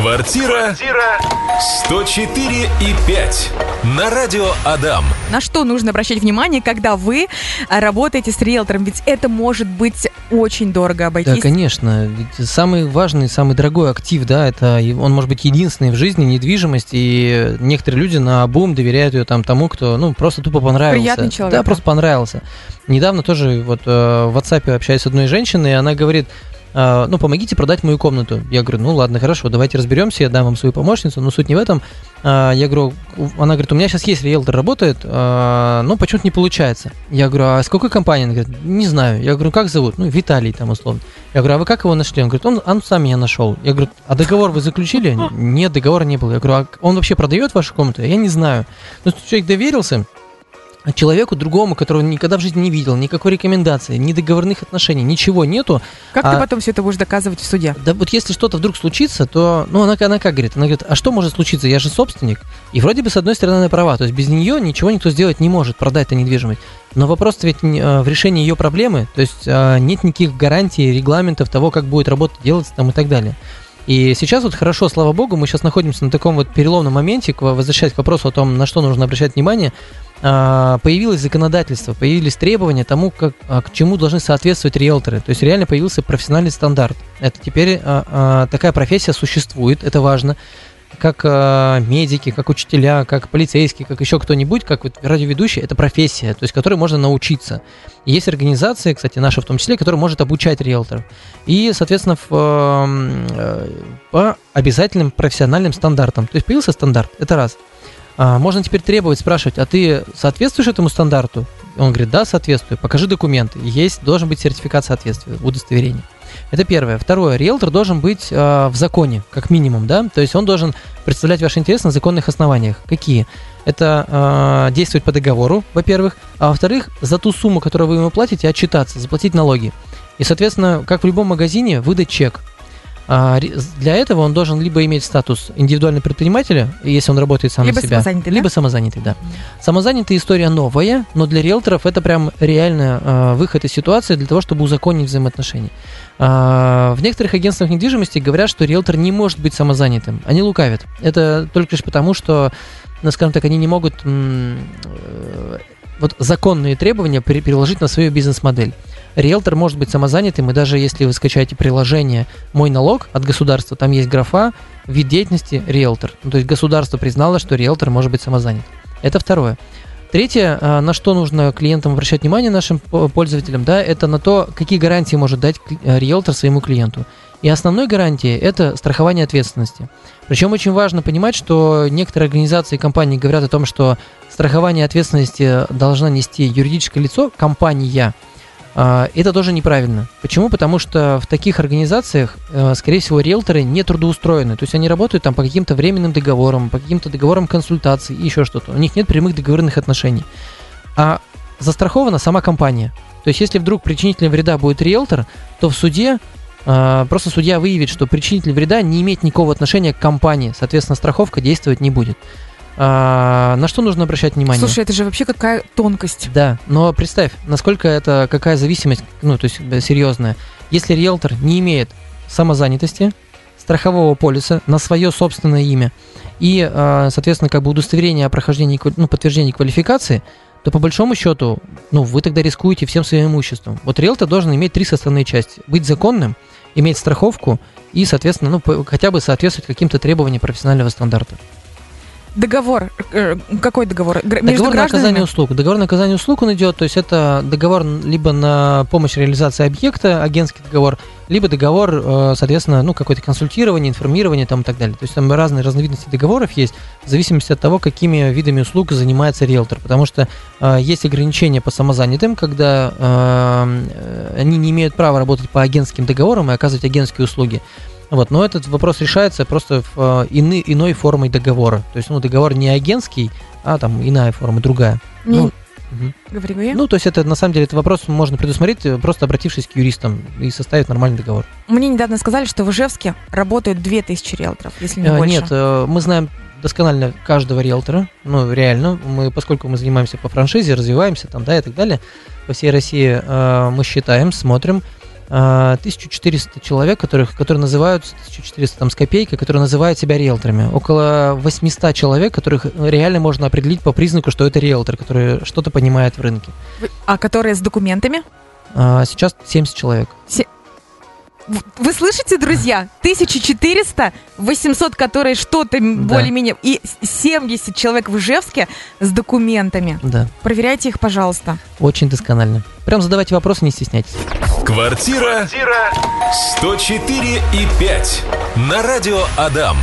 Квартира 104 и 5 на радио Адам. На что нужно обращать внимание, когда вы работаете с риэлтором? Ведь это может быть очень дорого обойтись. Да, конечно. Ведь самый важный, самый дорогой актив, да, это он может быть единственный в жизни, недвижимость, и некоторые люди на бум доверяют ее там тому, кто, ну, просто тупо понравился. Приятный человек, Да, просто понравился. Недавно тоже вот э, в WhatsApp общаюсь с одной женщиной, и она говорит, ну, помогите продать мою комнату. Я говорю, ну, ладно, хорошо, давайте разберемся, я дам вам свою помощницу, но суть не в этом. А, Я говорю, она говорит, у меня сейчас есть риэлтор, работает, а, но почему-то не получается. Я говорю, а с какой? Она говорит, не знаю. Я говорю, как зовут? Ну, Виталий там условно. Я говорю, а вы как его нашли? Он говорит, он, он сам меня нашел. Я говорю, а договор вы заключили? Нет, договора не было. Я говорю, а он вообще продает вашу комнату? Я не знаю. Ну, человек доверился, человеку другому, которого никогда в жизни не видел, никакой рекомендации, ни договорных отношений, ничего нету. Как а- ты потом все это будешь доказывать в суде? Да вот если что-то вдруг случится, то, ну, она, она как говорит? Она говорит, а что может случиться? Я же собственник. И вроде бы, с одной стороны, она права. То есть без нее ничего никто сделать не может, продать эту недвижимость. Но вопрос ведь э, в решении ее проблемы. То есть э, нет никаких гарантий, регламентов того, как будет работа делаться там и так далее. И сейчас вот хорошо, слава богу, мы сейчас находимся на таком вот переломном моменте, возвращаясь к вопросу о том, на что нужно обращать внимание, а, появилось законодательство, появились требования тому, как, а, к чему должны соответствовать риэлторы. То есть реально появился профессиональный стандарт. Это теперь а, а, такая профессия существует, это важно. Как а, медики, как учителя, как полицейские, как еще кто-нибудь, как вот радиоведущий, это профессия, то есть которой можно научиться. Есть организации, кстати, наша в том числе, которая может обучать риэлторов. И, соответственно, в, по обязательным профессиональным стандартам. То есть появился стандарт, это раз. А, можно теперь требовать, спрашивать, а ты соответствуешь этому стандарту? Он говорит, да, соответствую, покажи документы. Есть, должен быть сертификат соответствия, удостоверение. Это первое. Второе, риэлтор должен быть э, в законе, как минимум, да, то есть он должен представлять ваши интересы на законных основаниях. Какие? Это э, действовать по договору, во-первых, а во-вторых, за ту сумму, которую вы ему платите, отчитаться, заплатить налоги. И, соответственно, как в любом магазине, выдать чек. А, для этого он должен либо иметь статус индивидуального предпринимателя, если он работает сам Либо на себя, самозанятый, да? либо самозанятый, да. Самозанятая история новая, но для риэлторов это прям реально э, выход из ситуации для того, чтобы узаконить взаимоотношения. А, в некоторых агентствах недвижимости говорят, что риэлтор не может быть самозанятым. Они лукавят. Это только лишь потому, что, ну, скажем так, они не могут э, вот законные требования пере- переложить на свою бизнес-модель. Риэлтор может быть самозанятым, и даже если вы скачаете приложение «Мой налог» от государства, там есть графа «Вид деятельности риэлтор». Ну, то есть государство признало, что риэлтор может быть самозанят. Это второе. Третье, а, на что нужно клиентам обращать внимание, нашим пользователям, да, это на то, какие гарантии может дать э, риэлтор своему клиенту. И основной гарантией это страхование ответственности. Причем очень важно понимать, что некоторые организации и компании говорят о том, что страхование ответственности должна нести юридическое лицо, компания. А, Это тоже неправильно. Почему? Потому что в таких организациях, э, скорее всего, риэлторы не трудоустроены. То есть они работают там по каким-то временным договорам, по каким-то договорам консультаций и еще что-то. У них нет прямых договорных отношений. А застрахована сама компания. То есть если вдруг причинителем вреда будет риэлтор, то в суде а, просто судья выявит, что причинитель вреда не имеет никакого отношения к компании. Соответственно, страховка действовать не будет. А, на что нужно обращать внимание? Слушай, это же вообще какая тонкость. Да, но представь, насколько это, какая зависимость, ну, то есть серьезная. Если риэлтор не имеет самозанятости, страхового полиса на свое собственное имя и, э, соответственно, как бы удостоверение о прохождении, ну, подтверждении квалификации, то по большому счету, ну, вы тогда рискуете всем своим имуществом. Вот риэлтор должен иметь три составные части. Быть законным, иметь страховку и, соответственно, ну, хотя бы соответствовать каким-то требованиям профессионального стандарта. Договор. э, Какой договор? Между Договор на оказание услуг. Договор на оказание услуг он идет, то есть это договор либо на помощь реализации объекта, агентский договор, либо договор, э, соответственно, ну, какое-то консультирование, информирование там и так далее. То есть там разные разновидности договоров есть, в зависимости от того, какими видами услуг занимается риэлтор. Потому что э, есть ограничения по самозанятым, когда э, э, они не имеют права работать по агентским договорам и оказывать агентские услуги. Вот, но этот вопрос решается просто в, э, ины- иной формой договора. То есть, ну, договор не агентский, а там иная форма, другая. Ну, мгм. Говори, говори. Ну, то есть это на самом деле этот вопрос можно предусмотреть, э, просто обратившись к юристам и составить нормальный договор. Мне недавно сказали, что в Ижевске работают 2000 риэлторов, если не Э, больше. Нет, мы знаем досконально каждого риэлтора, ну, реально, мы, поскольку мы занимаемся по франшизе, развиваемся там, да, и так далее, по всей России мы считаем, смотрим, 1400 человек, которых, которые называются, 1400 там с копейкой, которые называют себя риэлторами. Около 800 человек, которых реально можно определить по признаку, что это риэлтор, который что-то понимает в рынке. А которые с документами? А, Сейчас 70 человек. В- Вы слышите, друзья? 1400, 800, которые что-то Да. более-менее, и с- 70 человек в Ижевске с документами. Да, Проверяйте их, пожалуйста. очень досконально. Прям задавайте вопросы, не стесняйтесь. Квартира 104 и 5 на радио Адам.